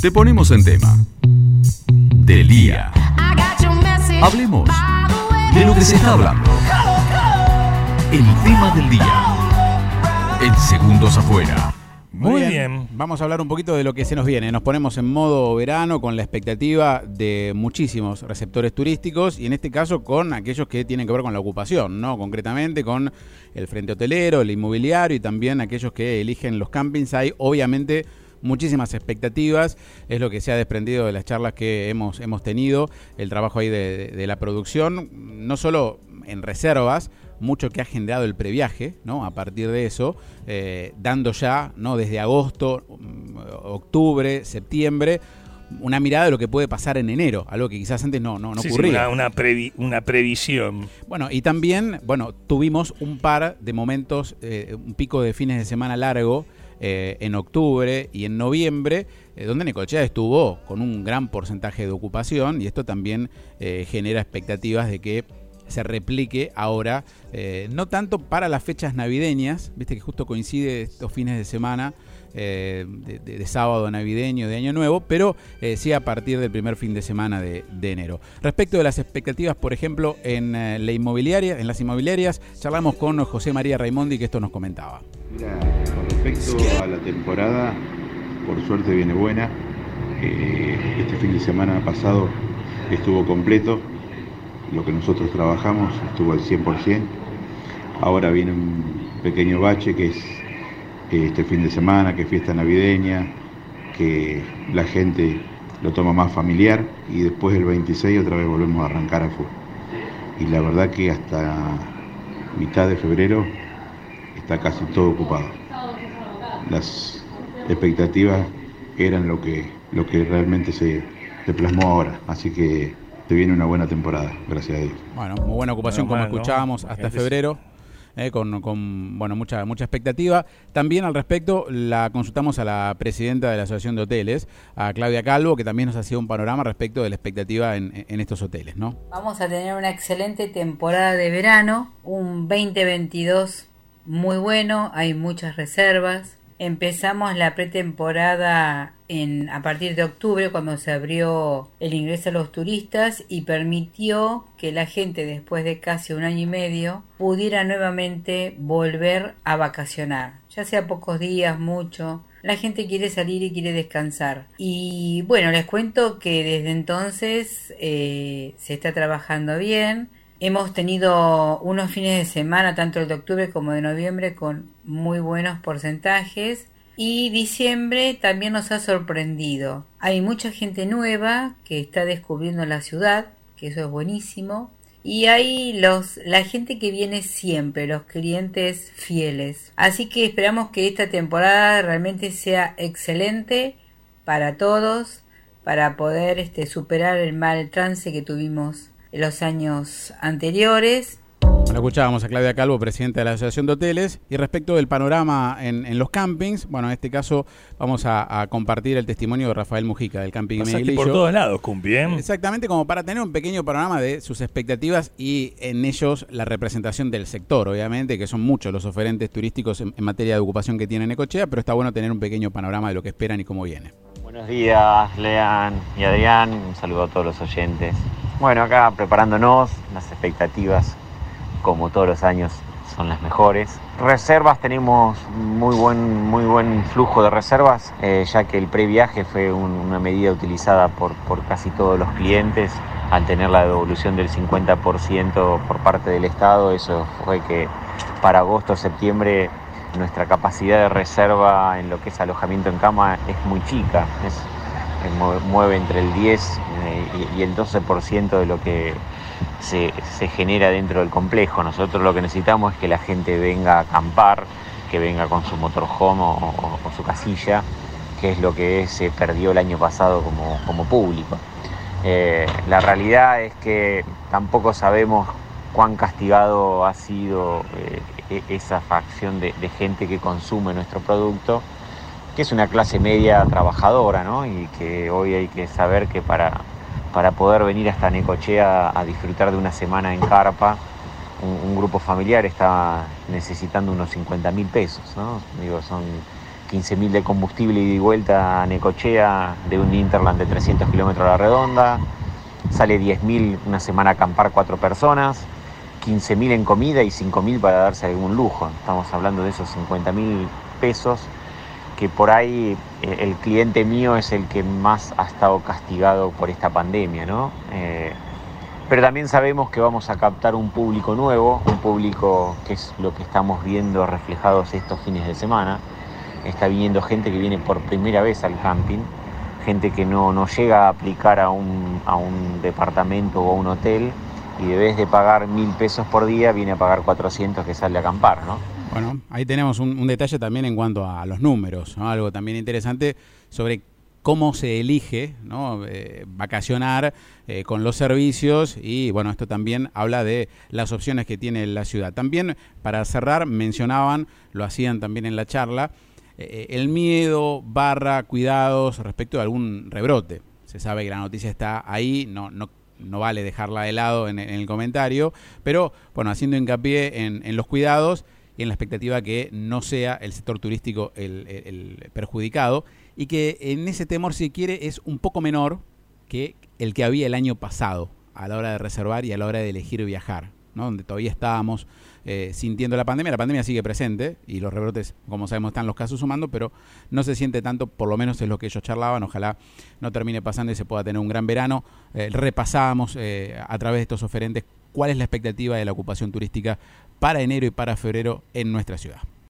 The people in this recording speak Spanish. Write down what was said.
Te ponemos en tema. Del día. Hablemos de lo que se está hablando. El tema del día. En segundos afuera. Muy bien. Vamos a hablar un poquito de lo que se nos viene. Nos ponemos en modo verano con la expectativa de muchísimos receptores turísticos y en este caso con aquellos que tienen que ver con la ocupación, ¿no? Concretamente con el frente hotelero, el inmobiliario y también aquellos que eligen los campings. Hay obviamente muchísimas expectativas, es lo que se ha desprendido de las charlas que hemos, hemos tenido, el trabajo ahí de, de la producción, no solo en reservas, mucho que ha generado el previaje, ¿no? A partir de eso, eh, dando ya, ¿no? Desde agosto, mm, octubre, septiembre, una mirada de lo que puede pasar en enero, algo que quizás antes no, no, no Sí, sí, ocurría. una, una previ- una previsión. Bueno, y también, bueno, tuvimos un par de momentos, eh, un pico de fines de semana largo eh, en octubre y en noviembre, eh, donde Necochea estuvo con un gran porcentaje de ocupación y esto también eh, genera expectativas de que se replique ahora, no tanto para las fechas navideñas, viste que justo coincide estos fines de semana, de, sábado navideño, de año nuevo, pero sí a partir del primer fin de semana de, enero. Respecto de las expectativas, por ejemplo, en la inmobiliaria, en las inmobiliarias, charlamos con José María Raimondi que esto nos comentaba. Respecto a la temporada, por suerte viene buena. Eh, este fin de semana pasado estuvo completo. Lo que nosotros trabajamos estuvo al 100%. Ahora viene un pequeño bache que es eh, este fin de semana, que es fiesta navideña, que la gente lo toma más familiar y después el 26 otra vez volvemos a arrancar a full. Y la verdad que hasta mitad de febrero está casi todo ocupado. Las expectativas eran lo que, lo que realmente se, se plasmó ahora, así que te viene una buena temporada, gracias a Dios. Bueno, muy buena ocupación Bueno, como escuchábamos hasta se- febrero. eh, con, con, bueno mucha mucha expectativa. También al respecto la consultamos a la presidenta de la Asociación de Hoteles, a Claudia Calvo, que también nos hacía un panorama respecto de la expectativa en, en estos hoteles, ¿no? Vamos a tener una excelente temporada de verano, un 2022 muy bueno, hay muchas reservas. Empezamos la pretemporada en, a partir de octubre cuando se abrió el ingreso a los turistas y permitió que la gente después de casi un año y medio pudiera nuevamente volver a vacacionar, ya sea pocos días, mucho. La gente quiere salir y quiere descansar. Y bueno, les cuento que desde entonces eh, se está trabajando bien. Hemos tenido unos fines de semana, tanto el de octubre como de noviembre, con muy buenos porcentajes. Y diciembre también nos ha sorprendido. Hay mucha gente nueva que está descubriendo la ciudad, que eso es buenísimo. Y hay los, la gente que viene siempre, los clientes fieles. Así que esperamos que esta temporada realmente sea excelente para todos, para poder este, superar el mal trance que tuvimos los años anteriores. La escuchábamos a Claudia Calvo, presidenta de la Asociación de Hoteles. Y respecto del panorama en, en los campings, bueno, en este caso vamos a, a compartir el testimonio de Rafael Mujica del Camping Meglillo. por todos lados, Cumpi, ¿eh? Exactamente, como para tener un pequeño panorama de sus expectativas y en ellos la representación del sector, obviamente, que son muchos los oferentes turísticos en, en materia de ocupación que tiene Necochea, pero está bueno tener un pequeño panorama de lo que esperan y cómo viene. Buenos días, Lean y Adrián. Un saludo a todos los oyentes. Bueno, acá preparándonos, las expectativas, como todos los años, son las mejores. Reservas, tenemos muy buen, muy buen flujo de reservas, eh, ya que el previaje fue un- una medida utilizada por, por casi todos los clientes. Al tener la devolución del 50% por parte del Estado, eso fue que para agosto, septiembre nuestra capacidad de reserva en lo que es alojamiento en cama es muy chica, mueve entre el 10 eh, y, el 12% de lo que se, se genera dentro del complejo. Nosotros lo que necesitamos es que la gente venga a acampar, que venga con su motorhome o, su casilla, que es lo que se perdió el año pasado como, como público. Eh, la realidad es que tampoco sabemos cuán castigado ha sido eh, e- esa facción de gente que consume nuestro producto, que es una clase media trabajadora, ¿no? Y que hoy hay que saber que para, para poder venir hasta Necochea a disfrutar de una semana en carpa, un, grupo familiar está necesitando unos 50 mil pesos, ¿no? Digo, son 15.000 de combustible y de vuelta a Necochea de un Interland de 300 kilómetros a la redonda, sale 10.000 una semana a acampar cuatro personas, 15.000 en comida y 5.000 para darse algún lujo. Estamos hablando de esos 50.000 pesos que por ahí eh, el cliente mío es el que más ha estado castigado por esta pandemia, ¿no? Eh, pero también sabemos que vamos a captar un público nuevo, un público que es lo que estamos viendo reflejados estos fines de semana. Está viniendo gente que viene por primera vez al camping, gente que no, no llega a aplicar a un, a un departamento o a un hotel y de vez de pagar mil pesos por día viene a pagar 400 que sale a acampar, ¿no? Bueno, ahí tenemos un, detalle también en cuanto a los números, algo también interesante sobre cómo se elige. Eh, vacacionar eh, con los servicios y bueno, esto también habla de las opciones que tiene la ciudad. También para cerrar mencionaban, lo hacían también en la charla, eh, el miedo barra cuidados respecto de algún rebrote. Se sabe que la noticia está ahí, no, no, no vale dejarla de lado en, el comentario, pero bueno, haciendo hincapié en, los cuidados en la expectativa que no sea el sector turístico el perjudicado y que en ese temor, si quiere, es un poco menor que el que había el año pasado a la hora de reservar y a la hora de elegir viajar, ¿no? donde todavía estábamos eh, sintiendo la pandemia. La pandemia sigue presente y los rebrotes, como sabemos, están los casos sumando, pero no se siente tanto, por lo menos es lo que ellos charlaban. Ojalá no termine pasando y se pueda tener un gran verano. Eh, repasábamos eh, a través de estos oferentes cuál es la expectativa de la ocupación turística para enero y para febrero en nuestra ciudad.